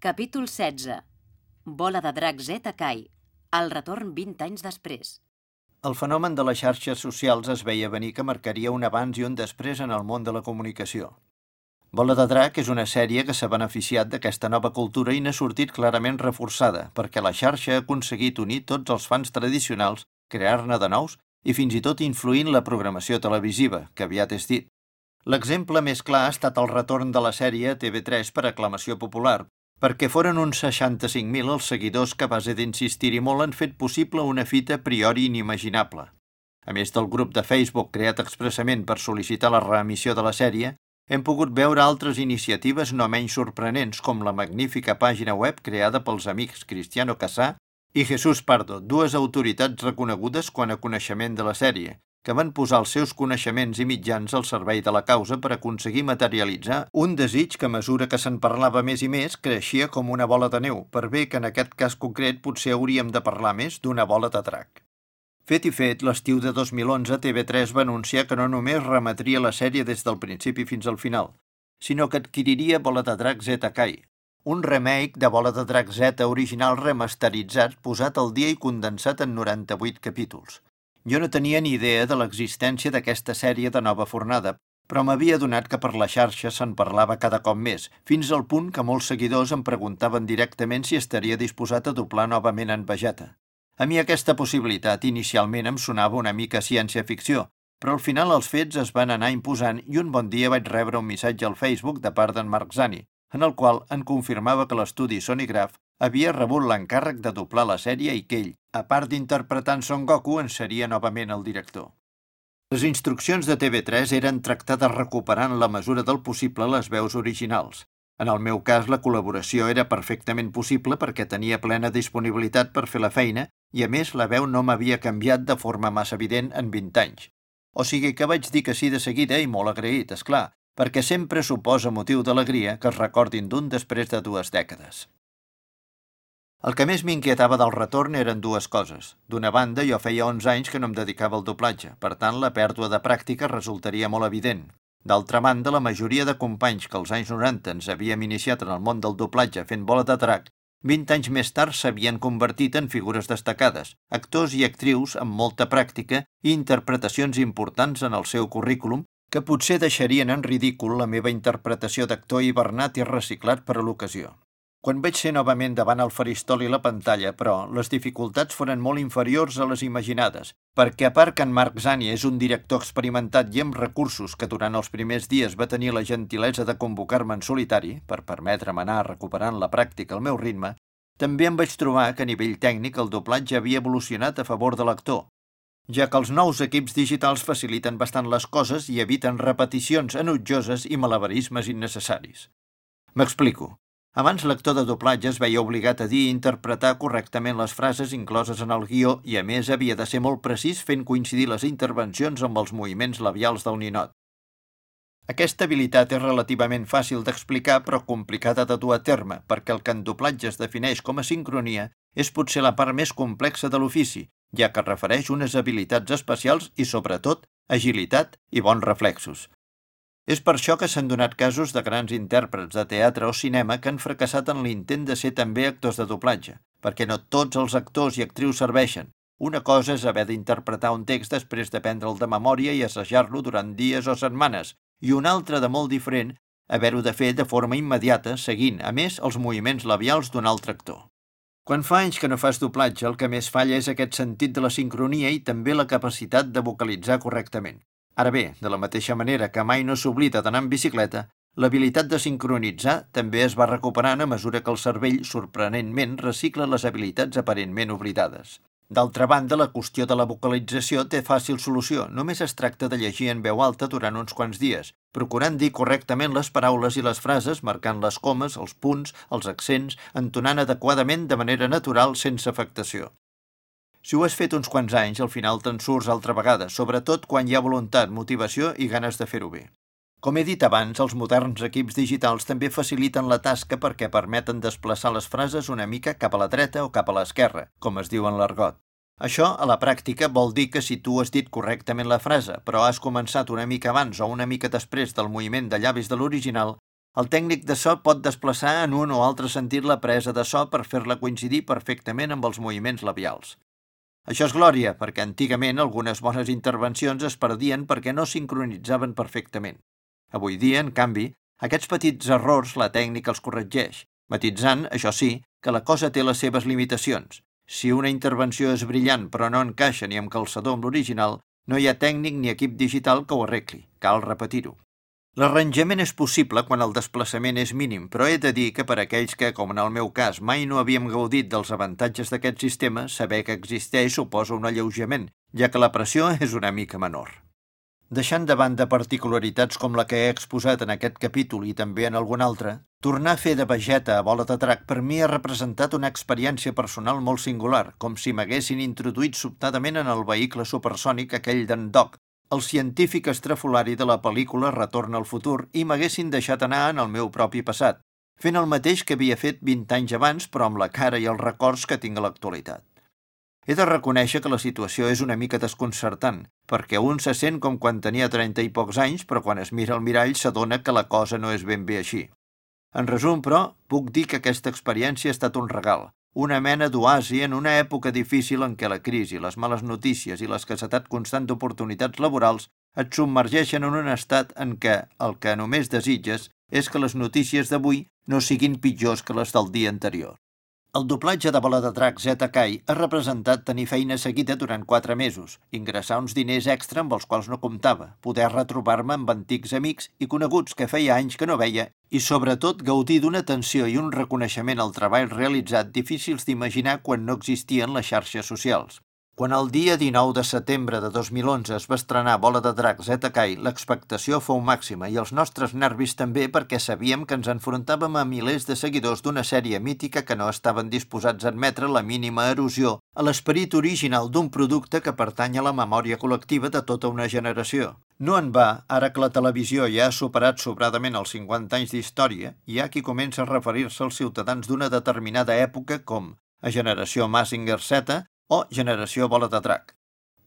Capítol 16. Bola de drac Z Kai. El retorn 20 anys després. El fenomen de les xarxes socials es veia venir que marcaria un abans i un després en el món de la comunicació. Bola de Drac és una sèrie que s'ha beneficiat d'aquesta nova cultura i n'ha sortit clarament reforçada, perquè la xarxa ha aconseguit unir tots els fans tradicionals, crear-ne de nous i fins i tot influint la programació televisiva, que aviat és dit. L'exemple més clar ha estat el retorn de la sèrie a TV3 per aclamació popular, perquè foren uns 65.000 els seguidors que a base d'insistir-hi molt han fet possible una fita a priori inimaginable. A més del grup de Facebook creat expressament per sol·licitar la reemissió de la sèrie, hem pogut veure altres iniciatives no menys sorprenents com la magnífica pàgina web creada pels amics Cristiano Casà i Jesús Pardo, dues autoritats reconegudes quan a coneixement de la sèrie, que van posar els seus coneixements i mitjans al servei de la causa per aconseguir materialitzar un desig que a mesura que se'n parlava més i més creixia com una bola de neu, per bé que en aquest cas concret potser hauríem de parlar més d'una bola de drac. Fet i fet, l'estiu de 2011 TV3 va anunciar que no només remetria la sèrie des del principi fins al final, sinó que adquiriria Bola de Drac Z Kai, un remake de Bola de Drac Z original remasteritzat posat al dia i condensat en 98 capítols. Jo no tenia ni idea de l'existència d'aquesta sèrie de nova fornada, però m'havia donat que per la xarxa se'n parlava cada cop més, fins al punt que molts seguidors em preguntaven directament si estaria disposat a doblar novament en Vegeta. A mi aquesta possibilitat inicialment em sonava una mica ciència-ficció, però al final els fets es van anar imposant i un bon dia vaig rebre un missatge al Facebook de part d'en Marc Zani, en el qual en confirmava que l'estudi Sonygraph havia rebut l'encàrrec de doblar la sèrie i que ell, a part d'interpretar en Son Goku, en seria novament el director. Les instruccions de TV3 eren tractar de recuperar en la mesura del possible les veus originals. En el meu cas, la col·laboració era perfectament possible perquè tenia plena disponibilitat per fer la feina i, a més, la veu no m'havia canviat de forma massa evident en 20 anys. O sigui que vaig dir que sí de seguida i molt agraït, és clar, perquè sempre suposa motiu d'alegria que es recordin d'un després de dues dècades. El que més m'inquietava del retorn eren dues coses. D'una banda, jo feia 11 anys que no em dedicava al doblatge, per tant, la pèrdua de pràctica resultaria molt evident. D'altra banda, la majoria de companys que als anys 90 ens havíem iniciat en el món del doblatge fent bola de drac, 20 anys més tard s'havien convertit en figures destacades, actors i actrius amb molta pràctica i interpretacions importants en el seu currículum que potser deixarien en ridícul la meva interpretació d'actor hibernat i reciclat per a l'ocasió. Quan vaig ser novament davant el faristol i la pantalla, però, les dificultats foren molt inferiors a les imaginades, perquè a part que en Marc Zani és un director experimentat i amb recursos que durant els primers dies va tenir la gentilesa de convocar-me en solitari, per permetre'm anar recuperant la pràctica al meu ritme, també em vaig trobar que a nivell tècnic el doblatge havia evolucionat a favor de l'actor, ja que els nous equips digitals faciliten bastant les coses i eviten repeticions enutjoses i malabarismes innecessaris. M'explico. Abans l'actor de doblatge es veia obligat a dir i interpretar correctament les frases incloses en el guió i, a més, havia de ser molt precís fent coincidir les intervencions amb els moviments labials del ninot. Aquesta habilitat és relativament fàcil d'explicar però complicada de dur a terme, perquè el que en doblatge es defineix com a sincronia és potser la part més complexa de l'ofici, ja que refereix unes habilitats especials i, sobretot, agilitat i bons reflexos. És per això que s'han donat casos de grans intèrprets de teatre o cinema que han fracassat en l'intent de ser també actors de doblatge, perquè no tots els actors i actrius serveixen. Una cosa és haver d'interpretar un text després de prendre'l de memòria i assajar-lo durant dies o setmanes, i una altra de molt diferent, haver-ho de fer de forma immediata, seguint, a més, els moviments labials d'un altre actor. Quan fa anys que no fas doblatge, el que més falla és aquest sentit de la sincronia i també la capacitat de vocalitzar correctament. Ara bé, de la mateixa manera que mai no s'oblida d'anar en bicicleta, l'habilitat de sincronitzar també es va recuperant a mesura que el cervell, sorprenentment, recicla les habilitats aparentment oblidades. D'altra banda, la qüestió de la vocalització té fàcil solució. Només es tracta de llegir en veu alta durant uns quants dies, procurant dir correctament les paraules i les frases, marcant les comes, els punts, els accents, entonant adequadament de manera natural sense afectació. Si ho has fet uns quants anys, al final te'n surts altra vegada, sobretot quan hi ha voluntat, motivació i ganes de fer-ho bé. Com he dit abans, els moderns equips digitals també faciliten la tasca perquè permeten desplaçar les frases una mica cap a la dreta o cap a l'esquerra, com es diu en l'argot. Això, a la pràctica, vol dir que si tu has dit correctament la frase, però has començat una mica abans o una mica després del moviment de llavis de l'original, El tècnic de so pot desplaçar en un o altre sentit la presa de so per fer-la coincidir perfectament amb els moviments labials. Això és glòria, perquè antigament algunes bones intervencions es perdien perquè no sincronitzaven perfectament. Avui dia, en canvi, aquests petits errors la tècnica els corregeix, matitzant, això sí, que la cosa té les seves limitacions. Si una intervenció és brillant però no encaixa ni amb calçador amb l'original, no hi ha tècnic ni equip digital que ho arregli. Cal repetir-ho. L'arranjament és possible quan el desplaçament és mínim, però he de dir que per aquells que, com en el meu cas, mai no havíem gaudit dels avantatges d'aquest sistema, saber que existeix suposa un alleujament, ja que la pressió és una mica menor. Deixant de banda particularitats com la que he exposat en aquest capítol i també en algun altre, tornar a fer de vegeta a bola de drac per mi ha representat una experiència personal molt singular, com si m'haguessin introduït sobtadament en el vehicle supersònic aquell d'en Doc, el científic estrafolari de la pel·lícula Retorn al futur, i m'haguessin deixat anar en el meu propi passat, fent el mateix que havia fet 20 anys abans, però amb la cara i els records que tinc a l'actualitat. He de reconèixer que la situació és una mica desconcertant, perquè un se sent com quan tenia 30 i pocs anys, però quan es mira al mirall s'adona que la cosa no és ben bé així. En resum, però, puc dir que aquesta experiència ha estat un regal, una mena d'oasi en una època difícil en què la crisi, les males notícies i l'escassetat constant d'oportunitats laborals et submergeixen en un estat en què el que només desitges és que les notícies d'avui no siguin pitjors que les del dia anterior. El doblatge de Bola de Drac Zeta Kai ha representat tenir feina seguida durant quatre mesos, ingressar uns diners extra amb els quals no comptava, poder retrobar-me amb antics amics i coneguts que feia anys que no veia i, sobretot, gaudir d'una atenció i un reconeixement al treball realitzat difícils d'imaginar quan no existien les xarxes socials. Quan el dia 19 de setembre de 2011 es va estrenar Bola de Drac Zeta Kai, l'expectació fou màxima i els nostres nervis també perquè sabíem que ens enfrontàvem a milers de seguidors d'una sèrie mítica que no estaven disposats a admetre la mínima erosió a l'esperit original d'un producte que pertany a la memòria col·lectiva de tota una generació. No en va, ara que la televisió ja ha superat sobradament els 50 anys d'història, hi ha qui comença a referir-se als ciutadans d'una determinada època com a generació Massinger Z, o generació bola de drac.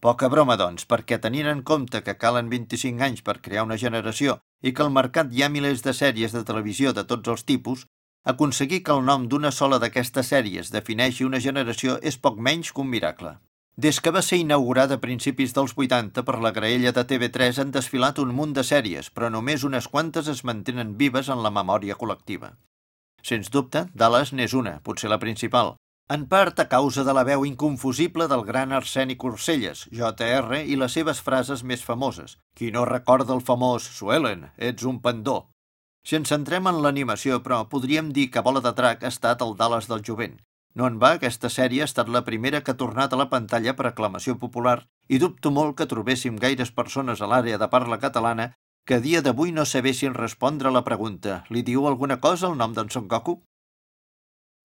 Poca broma, doncs, perquè tenint en compte que calen 25 anys per crear una generació i que al mercat hi ha milers de sèries de televisió de tots els tipus, aconseguir que el nom d'una sola d'aquestes sèries defineixi una generació és poc menys que un miracle. Des que va ser inaugurada a principis dels 80 per la graella de TV3 han desfilat un munt de sèries, però només unes quantes es mantenen vives en la memòria col·lectiva. Sens dubte, Dallas n'és una, potser la principal, en part a causa de la veu inconfusible del gran Arseni Corselles, JR, i les seves frases més famoses. Qui no recorda el famós Suelen, ets un pendó. Si ens centrem en l'animació, però, podríem dir que Bola de Drac ha estat el Dallas del jovent. No en va, aquesta sèrie ha estat la primera que ha tornat a la pantalla per aclamació popular i dubto molt que trobéssim gaires persones a l'àrea de parla catalana que a dia d'avui no sabessin respondre a la pregunta «Li diu alguna cosa el nom d'en Son Goku?»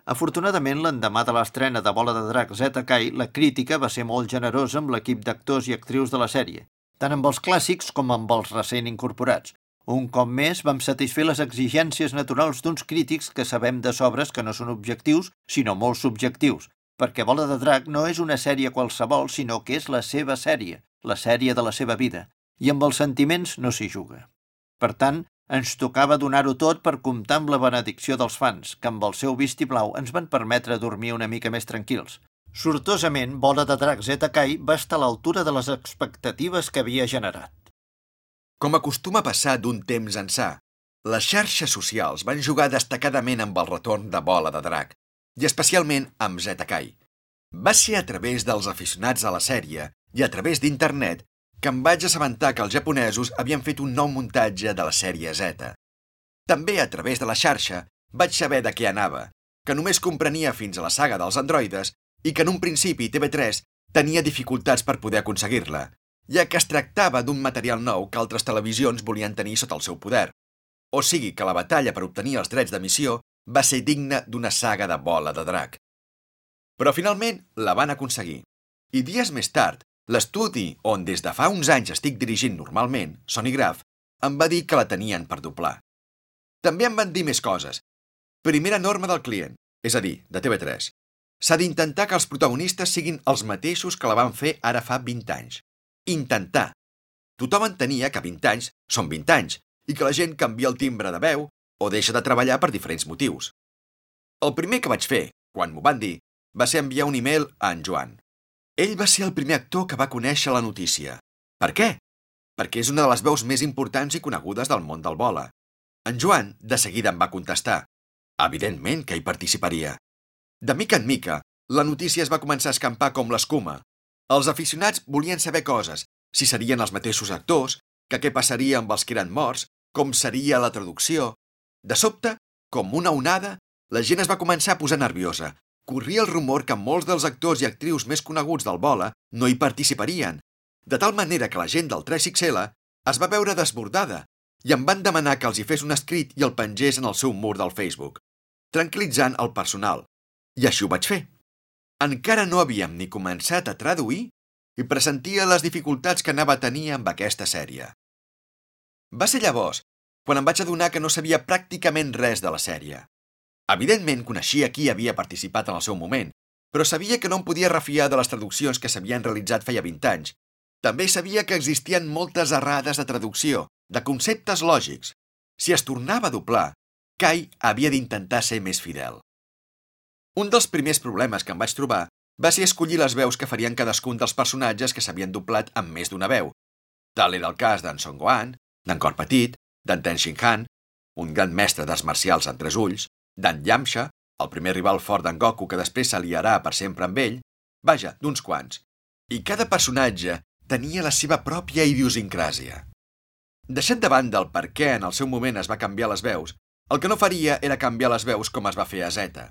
Afortunadament, l'endemà de l'estrena de Bola de Drac Zeta Kai, la crítica va ser molt generosa amb l'equip d'actors i actrius de la sèrie, tant amb els clàssics com amb els recent incorporats. Un cop més vam satisfer les exigències naturals d'uns crítics que sabem de sobres que no són objectius, sinó molt subjectius, perquè Bola de Drac no és una sèrie qualsevol, sinó que és la seva sèrie, la sèrie de la seva vida, i amb els sentiments no s'hi juga. Per tant, ens tocava donar-ho tot per comptar amb la benedicció dels fans, que amb el seu vistiplau ens van permetre dormir una mica més tranquils. Sortosament, Bola de Drac Zeta Kai va estar a l'altura de les expectatives que havia generat. Com acostuma a passar d'un temps ençà, les xarxes socials van jugar destacadament amb el retorn de Bola de Drac, i especialment amb Zeta Kai. Va ser a través dels aficionats a la sèrie i a través d'internet que em vaig assabentar que els japonesos havien fet un nou muntatge de la sèrie Z. També a través de la xarxa vaig saber de què anava, que només comprenia fins a la saga dels androides i que en un principi TV3 tenia dificultats per poder aconseguir-la, ja que es tractava d'un material nou que altres televisions volien tenir sota el seu poder. O sigui que la batalla per obtenir els drets d'emissió va ser digna d'una saga de bola de drac. Però finalment la van aconseguir. I dies més tard, L'estudi, on des de fa uns anys estic dirigint normalment, Sonygraph, em va dir que la tenien per doblar. També em van dir més coses. Primera norma del client, és a dir, de TV3. S'ha d'intentar que els protagonistes siguin els mateixos que la van fer ara fa 20 anys. Intentar. Tothom entenia que 20 anys són 20 anys i que la gent canvia el timbre de veu, o deixa de treballar per diferents motius. El primer que vaig fer, quan m'ho van dir, va ser enviar un e-mail a en Joan. Ell va ser el primer actor que va conèixer la notícia. Per què? Perquè és una de les veus més importants i conegudes del món del bola. En Joan de seguida em va contestar. Evidentment que hi participaria. De mica en mica, la notícia es va començar a escampar com l'escuma. Els aficionats volien saber coses, si serien els mateixos actors, que què passaria amb els que eren morts, com seria la traducció. De sobte, com una onada, la gent es va començar a posar nerviosa. Corria el rumor que molts dels actors i actrius més coneguts del bola no hi participarien, de tal manera que la gent del 3XL es va veure desbordada i em van demanar que els hi fes un escrit i el pengés en el seu mur del Facebook, tranquil·litzant el personal. I així ho vaig fer. Encara no havíem ni començat a traduir i pressentia les dificultats que anava a tenir amb aquesta sèrie. Va ser llavors quan em vaig adonar que no sabia pràcticament res de la sèrie. Evidentment coneixia qui havia participat en el seu moment, però sabia que no em podia refiar de les traduccions que s'havien realitzat feia 20 anys. També sabia que existien moltes errades de traducció, de conceptes lògics. Si es tornava a doblar, Kai havia d'intentar ser més fidel. Un dels primers problemes que em vaig trobar va ser escollir les veus que farien cadascun dels personatges que s'havien doblat amb més d'una veu. Tal era el cas d'en Song Gohan, d'en Cor Petit, d'en Ten Shin Han, un gran mestre d'arts marcials amb tres ulls, d'en Yamcha, el primer rival fort d'en Goku que després s'aliarà per sempre amb ell, vaja, d'uns quants. I cada personatge tenia la seva pròpia idiosincràsia. Deixant de banda el per què en el seu moment es va canviar les veus, el que no faria era canviar les veus com es va fer a Zeta.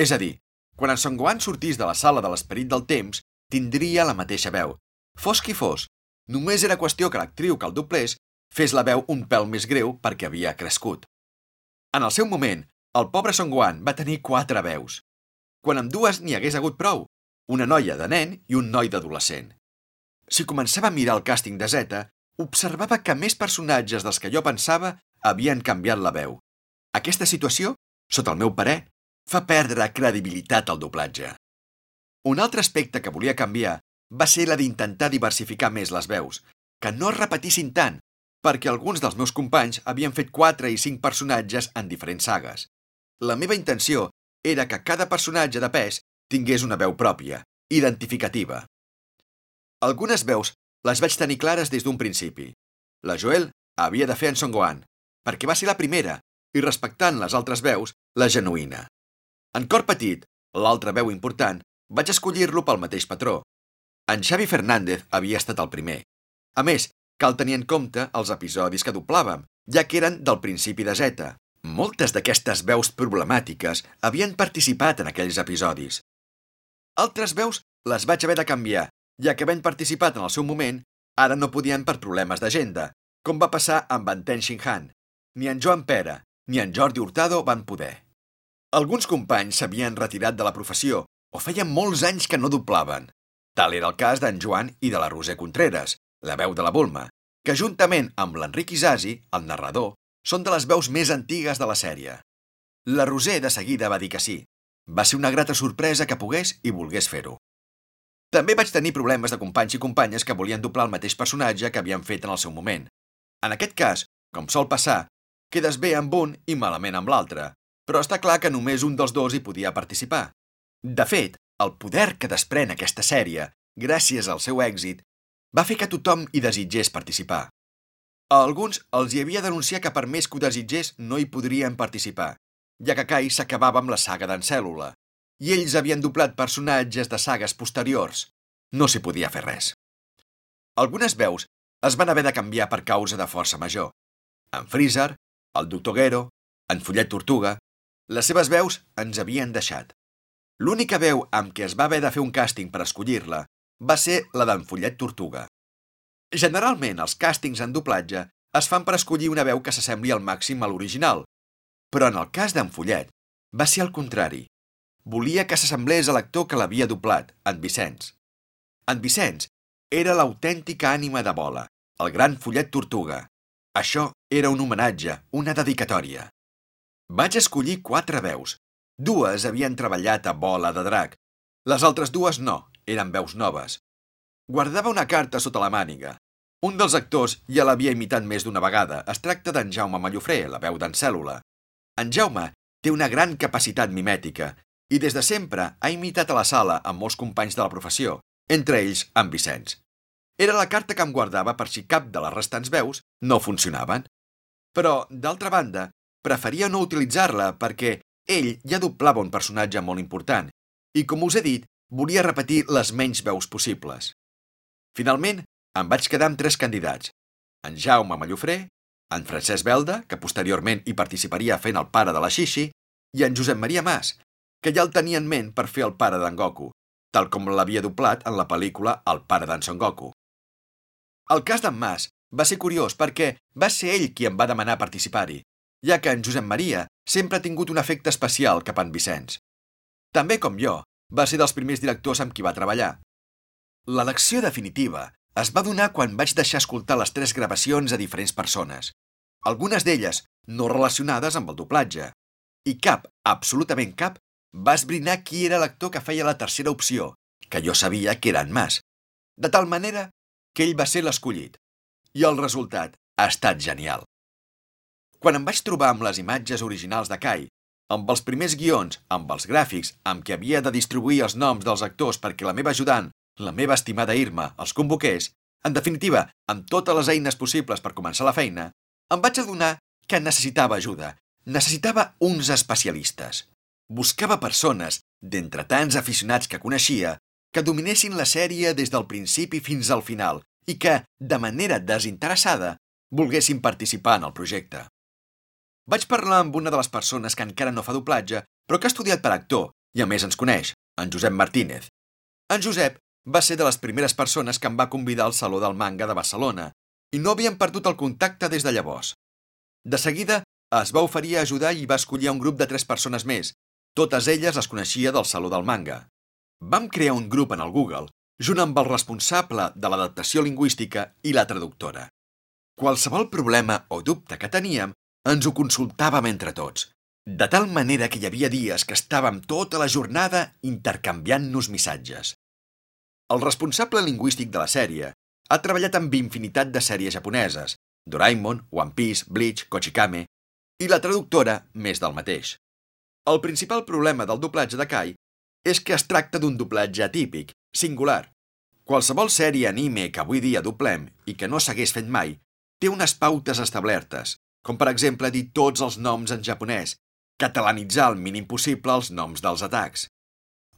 És a dir, quan en Son Gohan sortís de la sala de l'esperit del temps, tindria la mateixa veu. Fos qui fos, només era qüestió que l'actriu que el doblés fes la veu un pèl més greu perquè havia crescut. En el seu moment, el pobre Son Gohan va tenir quatre veus. Quan amb dues n'hi hagués hagut prou, una noia de nen i un noi d'adolescent. Si començava a mirar el càsting de Zeta, observava que més personatges dels que jo pensava havien canviat la veu. Aquesta situació, sota el meu parer, fa perdre credibilitat al doblatge. Un altre aspecte que volia canviar va ser la d'intentar diversificar més les veus, que no es repetissin tant, perquè alguns dels meus companys havien fet 4 i 5 personatges en diferents sagues. La meva intenció era que cada personatge de pes tingués una veu pròpia, identificativa. Algunes veus les vaig tenir clares des d'un principi. La Joel havia de fer en Son Gohan, perquè va ser la primera, i respectant les altres veus, la genuïna. En Cor Petit, l'altra veu important, vaig escollir-lo pel mateix patró. En Xavi Fernández havia estat el primer. A més, Cal tenir en compte els episodis que doblàvem, ja que eren del principi de Z. Moltes d'aquestes veus problemàtiques havien participat en aquells episodis. Altres veus les vaig haver de canviar, ja que havent participat en el seu moment, ara no podien per problemes d'agenda, com va passar amb en Ten Shin Han. Ni en Joan Pera ni en Jordi Hurtado van poder. Alguns companys s'havien retirat de la professió o feien molts anys que no doblaven. Tal era el cas d'en Joan i de la Roser Contreras, la veu de la Bulma, que juntament amb l'Enric Isasi, el narrador, són de les veus més antigues de la sèrie. La Roser de seguida va dir que sí. Va ser una grata sorpresa que pogués i volgués fer-ho. També vaig tenir problemes de companys i companyes que volien doblar el mateix personatge que havien fet en el seu moment. En aquest cas, com sol passar, quedes bé amb un i malament amb l'altre, però està clar que només un dels dos hi podia participar. De fet, el poder que desprèn aquesta sèrie, gràcies al seu èxit, va fer que tothom hi desitgés participar. A alguns els hi havia d'anunciar que per més que ho desitgés no hi podrien participar, ja que Kai s'acabava amb la saga d'en Cèl·lula, i ells havien doblat personatges de sagues posteriors. No s'hi podia fer res. Algunes veus es van haver de canviar per causa de força major. En Freezer, el Doctor Gero, en Follet Tortuga, les seves veus ens havien deixat. L'única veu amb què es va haver de fer un càsting per escollir-la va ser la d'en Follet Tortuga. Generalment, els càstings en doblatge es fan per escollir una veu que s'assembli al màxim a l'original, però en el cas d'en Follet va ser al contrari. Volia que s'assemblés a l'actor que l'havia doblat, en Vicenç. En Vicenç era l'autèntica ànima de bola, el gran Follet Tortuga. Això era un homenatge, una dedicatòria. Vaig escollir quatre veus. Dues havien treballat a Bola de Drac. Les altres dues no, eren veus noves. Guardava una carta sota la màniga. Un dels actors ja l'havia imitat més d'una vegada. Es tracta d'en Jaume Mallofré, la veu d'en Cèl·lula. En Jaume té una gran capacitat mimètica i des de sempre ha imitat a la sala amb molts companys de la professió, entre ells en Vicenç. Era la carta que em guardava per si cap de les restants veus no funcionaven. Però, d'altra banda, preferia no utilitzar-la perquè ell ja doblava un personatge molt important i, com us he dit, volia repetir les menys veus possibles. Finalment, em vaig quedar amb tres candidats. En Jaume Mallofré, en Francesc Belda, que posteriorment hi participaria fent el pare de la Xixi, i en Josep Maria Mas, que ja el tenia en ment per fer el pare d'en Goku, tal com l'havia doblat en la pel·lícula El pare d'en Son Goku. El cas d'en Mas va ser curiós perquè va ser ell qui em va demanar participar-hi, ja que en Josep Maria sempre ha tingut un efecte especial cap a en Vicenç. També, com jo, va ser dels primers directors amb qui va treballar. L'elecció definitiva es va donar quan vaig deixar escoltar les tres gravacions a diferents persones, algunes d'elles no relacionades amb el doblatge, i cap, absolutament cap, va esbrinar qui era l'actor que feia la tercera opció, que jo sabia que era en Mas, de tal manera que ell va ser l'escollit. I el resultat ha estat genial. Quan em vaig trobar amb les imatges originals de Kai, amb els primers guions, amb els gràfics, amb què havia de distribuir els noms dels actors perquè la meva ajudant, la meva estimada Irma, els convoqués, en definitiva, amb totes les eines possibles per començar la feina, em vaig adonar que necessitava ajuda, necessitava uns especialistes. Buscava persones, d'entre tants aficionats que coneixia, que dominessin la sèrie des del principi fins al final i que, de manera desinteressada, volguessin participar en el projecte. Vaig parlar amb una de les persones que encara no fa doblatge, però que ha estudiat per actor i a més ens coneix, en Josep Martínez. En Josep va ser de les primeres persones que em va convidar al Saló del Manga de Barcelona i no havíem perdut el contacte des de llavors. De seguida es va oferir a ajudar i va escollir un grup de tres persones més, totes elles les coneixia del Saló del Manga. Vam crear un grup en el Google, junt amb el responsable de l'adaptació lingüística i la traductora. Qualsevol problema o dubte que teníem, ens ho consultàvem entre tots, de tal manera que hi havia dies que estàvem tota la jornada intercanviant-nos missatges. El responsable lingüístic de la sèrie ha treballat amb infinitat de sèries japoneses, Doraemon, One Piece, Bleach, Kochikame, i la traductora més del mateix. El principal problema del doblatge de Kai és que es tracta d'un doblatge atípic, singular. Qualsevol sèrie anime que avui dia doblem i que no s'hagués fet mai té unes pautes establertes, com per exemple dir tots els noms en japonès, catalanitzar el mínim possible els noms dels atacs.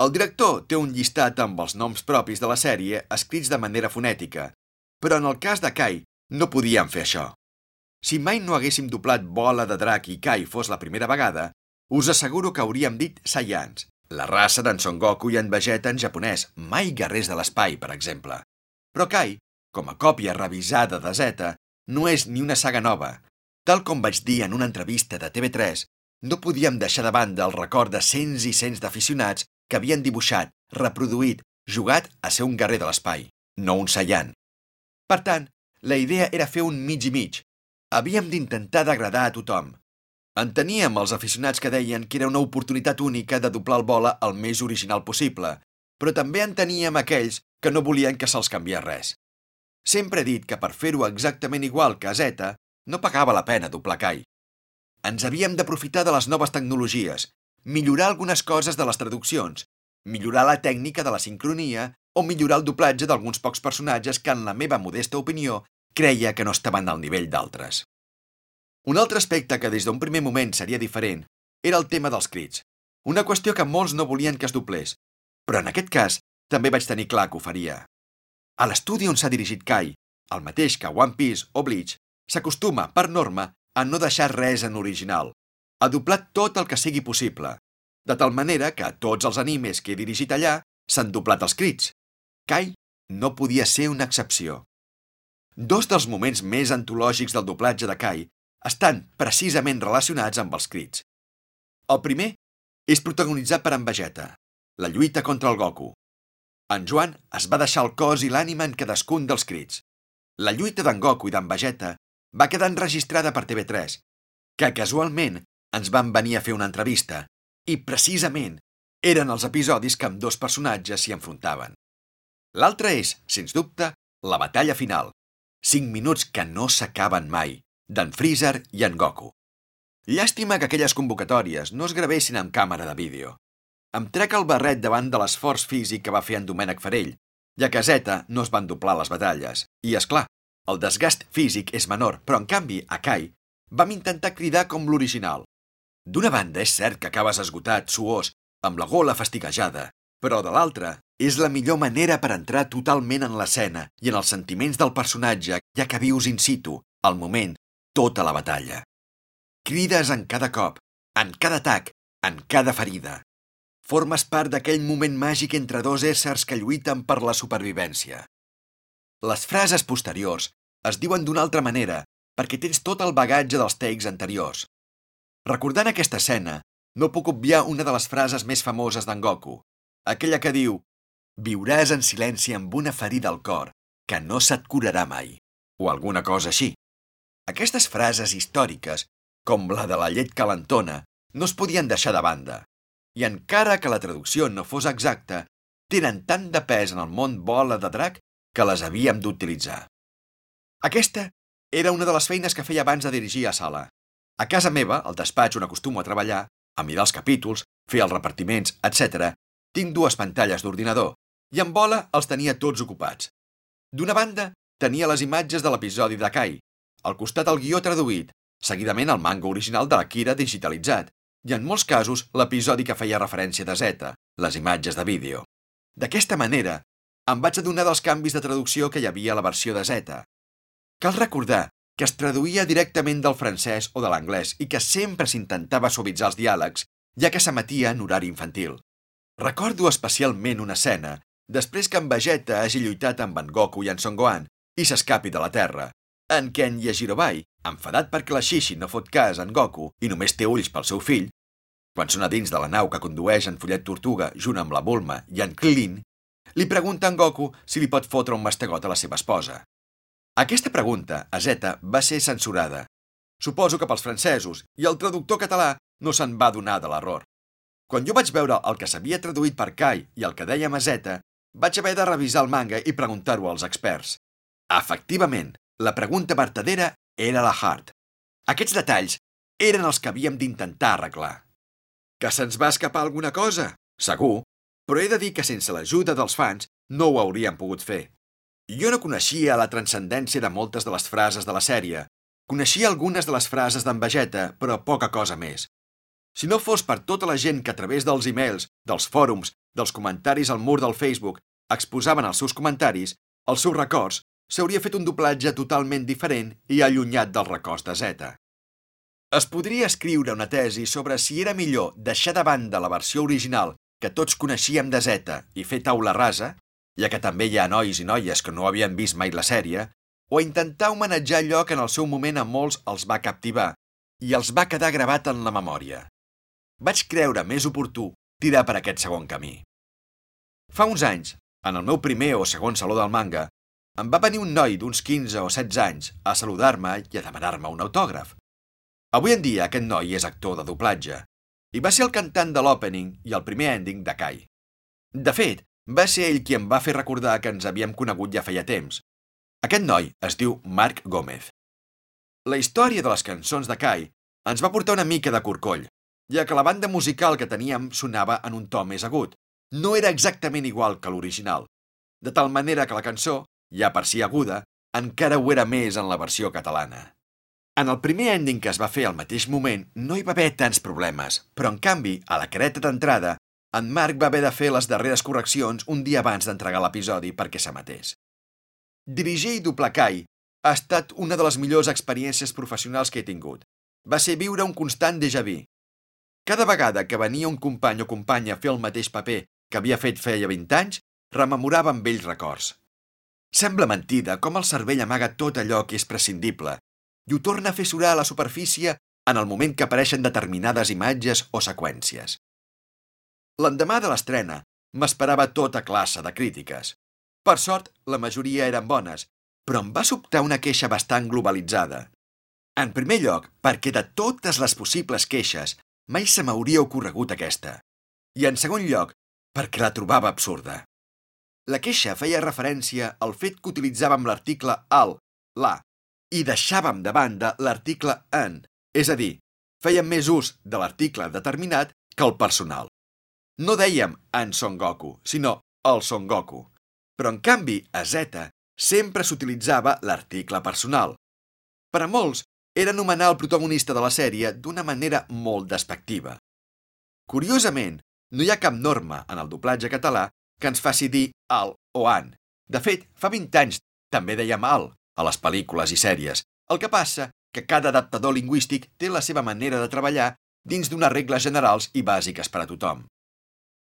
El director té un llistat amb els noms propis de la sèrie escrits de manera fonètica, però en el cas de Kai no podíem fer això. Si mai no haguéssim doblat Bola de Drac i Kai fos la primera vegada, us asseguro que hauríem dit Saiyans, la raça d'en Son Goku i en Vegeta en japonès, mai guerrers de l'espai, per exemple. Però Kai, com a còpia revisada de Zeta, no és ni una saga nova. Tal com vaig dir en una entrevista de TV3, no podíem deixar de banda el record de cents i cents d'aficionats que havien dibuixat, reproduït, jugat a ser un guerrer de l'espai, no un Saiyan. Per tant, la idea era fer un mig i mig. Havíem d'intentar d'agradar a tothom, Enteníem els aficionats que deien que era una oportunitat única de doblar el bola el més original possible, però també enteníem aquells que no volien que se'ls canviés res. Sempre he dit que per fer-ho exactament igual que a Zeta, no pagava la pena doblar Kai. Ens havíem d'aprofitar de les noves tecnologies, millorar algunes coses de les traduccions, millorar la tècnica de la sincronia o millorar el doblatge d'alguns pocs personatges que, en la meva modesta opinió, creia que no estaven al nivell d'altres. Un altre aspecte que des d'un primer moment seria diferent era el tema dels crits, una qüestió que molts no volien que es doblés, però en aquest cas també vaig tenir clar que ho faria. A l'estudi on s'ha dirigit Kai, el mateix que One Piece o Bleach, s'acostuma, per norma, a no deixar res en original, a doblar tot el que sigui possible, de tal manera que tots els animes que he dirigit allà s'han doblat els crits. Kai no podia ser una excepció. Dos dels moments més antològics del doblatge de Kai estan precisament relacionats amb els crits. El primer és protagonitzat per en Vegeta, la lluita contra el Goku. En Joan es va deixar el cos i l'ànima en cadascun dels crits. La lluita d'en Goku i d'en Vegeta va quedar enregistrada per TV3, que casualment ens van venir a fer una entrevista, i precisament eren els episodis que amb dos personatges s'hi enfrontaven. L'altre és, sens dubte, la batalla final. Cinc minuts que no s'acaben mai, d'en Freezer i en Goku. Llàstima que aquelles convocatòries no es gravessin amb càmera de vídeo. Em trec el barret davant de l'esforç físic que va fer en Domènec Farell, ja que a Zeta no es van doblar les batalles. I, és clar, el desgast físic és menor, però en canvi, a Kai, vam intentar cridar com l'original. D'una banda, és cert que acabes esgotat, suós, amb la gola fastiguejada, però de l'altra, és la millor manera per entrar totalment en l'escena i en els sentiments del personatge, ja que vius in situ, al moment, tota la batalla. Crides en cada cop, en cada atac, en cada ferida. Formes part d'aquell moment màgic entre dos éssers que lluiten per la supervivència. Les frases posteriors es diuen d'una altra manera perquè tens tot el bagatge dels takes anteriors. Recordant aquesta escena, no puc obviar una de les frases més famoses d'en Goku, aquella que diu «Viuràs en silenci amb una ferida al cor que no se't curarà mai», o alguna cosa així. Aquestes frases històriques com la de la llet calentona, no es podien deixar de banda. I encara que la traducció no fos exacta, tenen tant de pes en el món bola de drac que les havíem d'utilitzar. Aquesta era una de les feines que feia abans de dirigir a sala. A casa meva, al despatx on acostumo a treballar, a mirar els capítols, fer els repartiments, etc., tinc dues pantalles d'ordinador i en bola els tenia tots ocupats. D'una banda, tenia les imatges de l'episodi de Kai, al costat el guió traduït seguidament el manga original de l'Akira digitalitzat, i en molts casos l'episodi que feia referència de Zeta, les imatges de vídeo. D'aquesta manera, em vaig adonar dels canvis de traducció que hi havia a la versió de Zeta. Cal recordar que es traduïa directament del francès o de l'anglès i que sempre s'intentava suavitzar els diàlegs, ja que s'emetia en horari infantil. Recordo especialment una escena després que en Vegeta hagi lluitat amb en Goku i en Son Gohan i s'escapi de la Terra, en què en Yajirobai, enfadat perquè la Shishi no fot cas en Goku i només té ulls pel seu fill, quan són a dins de la nau que condueix en Follet Tortuga junt amb la Bulma i en Krillin, li pregunta en Goku si li pot fotre un mastegot a la seva esposa. Aquesta pregunta, a Zeta, va ser censurada. Suposo que pels francesos i el traductor català no se'n va donar de l'error. Quan jo vaig veure el que s'havia traduït per Kai i el que deia Mazeta, vaig haver de revisar el manga i preguntar-ho als experts. Efectivament, la pregunta vertadera era la Hart. Aquests detalls eren els que havíem d'intentar arreglar. Que se'ns va escapar alguna cosa? Segur, però he de dir que sense l'ajuda dels fans no ho hauríem pogut fer. Jo no coneixia la transcendència de moltes de les frases de la sèrie. Coneixia algunes de les frases d'en Vegeta, però poca cosa més. Si no fos per tota la gent que a través dels e-mails, dels fòrums, dels comentaris al mur del Facebook exposaven els seus comentaris, els seus records, s'hauria fet un doblatge totalment diferent i allunyat del records de Zeta. Es podria escriure una tesi sobre si era millor deixar de banda la versió original que tots coneixíem de Zeta i fer taula rasa, ja que també hi ha nois i noies que no havien vist mai la sèrie, o intentar homenatjar allò que en el seu moment a molts els va captivar i els va quedar gravat en la memòria. Vaig creure més oportú tirar per aquest segon camí. Fa uns anys, en el meu primer o segon saló del manga, em va venir un noi d'uns 15 o 16 anys a saludar-me i a demanar-me un autògraf. Avui en dia aquest noi és actor de doblatge i va ser el cantant de l'opening i el primer ending de Kai. De fet, va ser ell qui em va fer recordar que ens havíem conegut ja feia temps. Aquest noi es diu Marc Gómez. La història de les cançons de Kai ens va portar una mica de corcoll, ja que la banda musical que teníem sonava en un to més agut. No era exactament igual que l'original, de tal manera que la cançó ja per si aguda, encara ho era més en la versió catalana. En el primer ending que es va fer al mateix moment no hi va haver tants problemes, però en canvi, a la careta d'entrada, en Marc va haver de fer les darreres correccions un dia abans d'entregar l'episodi perquè s'emetés. Dirigir i doblar Kai ha estat una de les millors experiències professionals que he tingut. Va ser viure un constant déjà vu. Cada vegada que venia un company o companya a fer el mateix paper que havia fet feia 20 anys, rememorava amb ells records. Sembla mentida com el cervell amaga tot allò que és prescindible i ho torna a fer surar a la superfície en el moment que apareixen determinades imatges o seqüències. L'endemà de l'estrena m'esperava tota classe de crítiques. Per sort, la majoria eren bones, però em va sobtar una queixa bastant globalitzada. En primer lloc, perquè de totes les possibles queixes mai se m'hauria ocorregut aquesta. I en segon lloc, perquè la trobava absurda. La queixa feia referència al fet que utilitzàvem l'article al, la, i deixàvem de banda l'article en, és a dir, feien més ús de l'article determinat que el personal. No dèiem en Son Goku, sinó el Son Goku. Però, en canvi, a Z sempre s'utilitzava l'article personal. Per a molts, era anomenar el protagonista de la sèrie d'una manera molt despectiva. Curiosament, no hi ha cap norma en el doblatge català que ens faci dir al o an. De fet, fa 20 anys també dèiem al a les pel·lícules i sèries. El que passa que cada adaptador lingüístic té la seva manera de treballar dins d'unes regles generals i bàsiques per a tothom.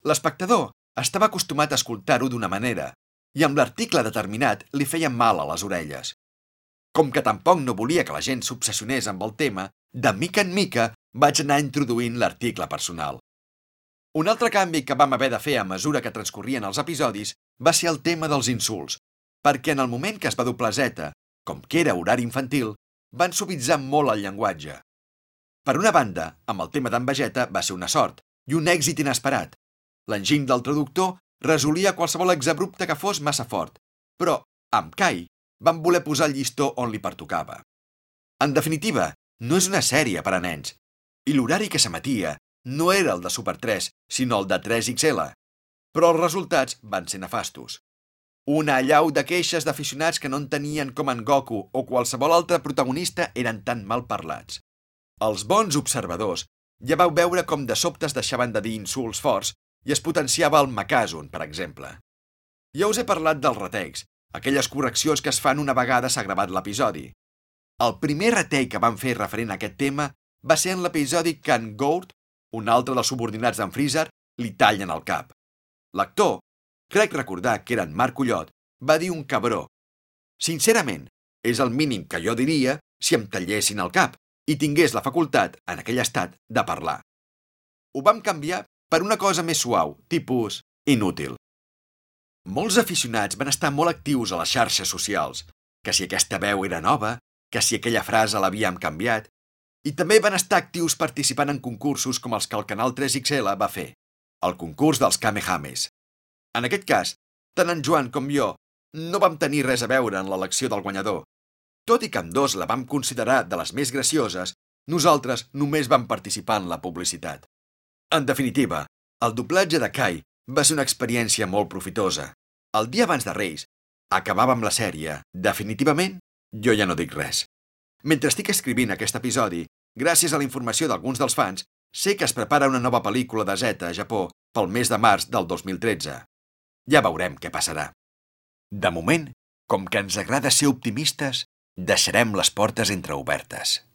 L'espectador estava acostumat a escoltar-ho d'una manera i amb l'article determinat li feien mal a les orelles. Com que tampoc no volia que la gent s'obsessionés amb el tema, de mica en mica vaig anar introduint l'article personal. Un altre canvi que vam haver de fer a mesura que transcorrien els episodis va ser el tema dels insults, perquè en el moment que es va doblar Z, com que era horari infantil, van suavitzar molt el llenguatge. Per una banda, amb el tema d'en Vegeta va ser una sort i un èxit inesperat. L'enginy del traductor resolia qualsevol exabrupte que fos massa fort, però, amb Kai, van voler posar el llistó on li pertocava. En definitiva, no és una sèrie per a nens, i l'horari que s'emetia no era el de Super 3, sinó el de 3XL, però els resultats van ser nefastos. Una allau de queixes d'aficionats que no entenien com en Goku o qualsevol altre protagonista eren tan mal parlats. Els bons observadors ja vau veure com de sobte es deixaven de dir insults forts i es potenciava el Macazon, per exemple. Ja us he parlat dels retecs, aquelles correccions que es fan una vegada s'ha gravat l'episodi. El primer retei que van fer referent a aquest tema va ser en l'episodi que en Gourd, un altre dels subordinats d'en Freezer, li tallen el cap. L'actor, crec recordar que era en Marc Ullot, va dir un cabró. Sincerament, és el mínim que jo diria si em tallessin el cap i tingués la facultat, en aquell estat, de parlar. Ho vam canviar per una cosa més suau, tipus inútil. Molts aficionats van estar molt actius a les xarxes socials, que si aquesta veu era nova, que si aquella frase l'havíem canviat, i també van estar actius participant en concursos com els que el Canal 3XL va fer, el concurs dels Kamehames. En aquest cas, tant en Joan com jo no vam tenir res a veure en l'elecció del guanyador. Tot i que amb dos la vam considerar de les més gracioses, nosaltres només vam participar en la publicitat. En definitiva, el doblatge de Kai va ser una experiència molt profitosa. El dia abans de Reis, acabàvem la sèrie. Definitivament, jo ja no dic res. Mentre estic escrivint aquest episodi, gràcies a la informació d'alguns dels fans, sé que es prepara una nova pel·lícula de Z a Japó pel mes de març del 2013. Ja veurem què passarà. De moment, com que ens agrada ser optimistes, deixarem les portes entreobertes.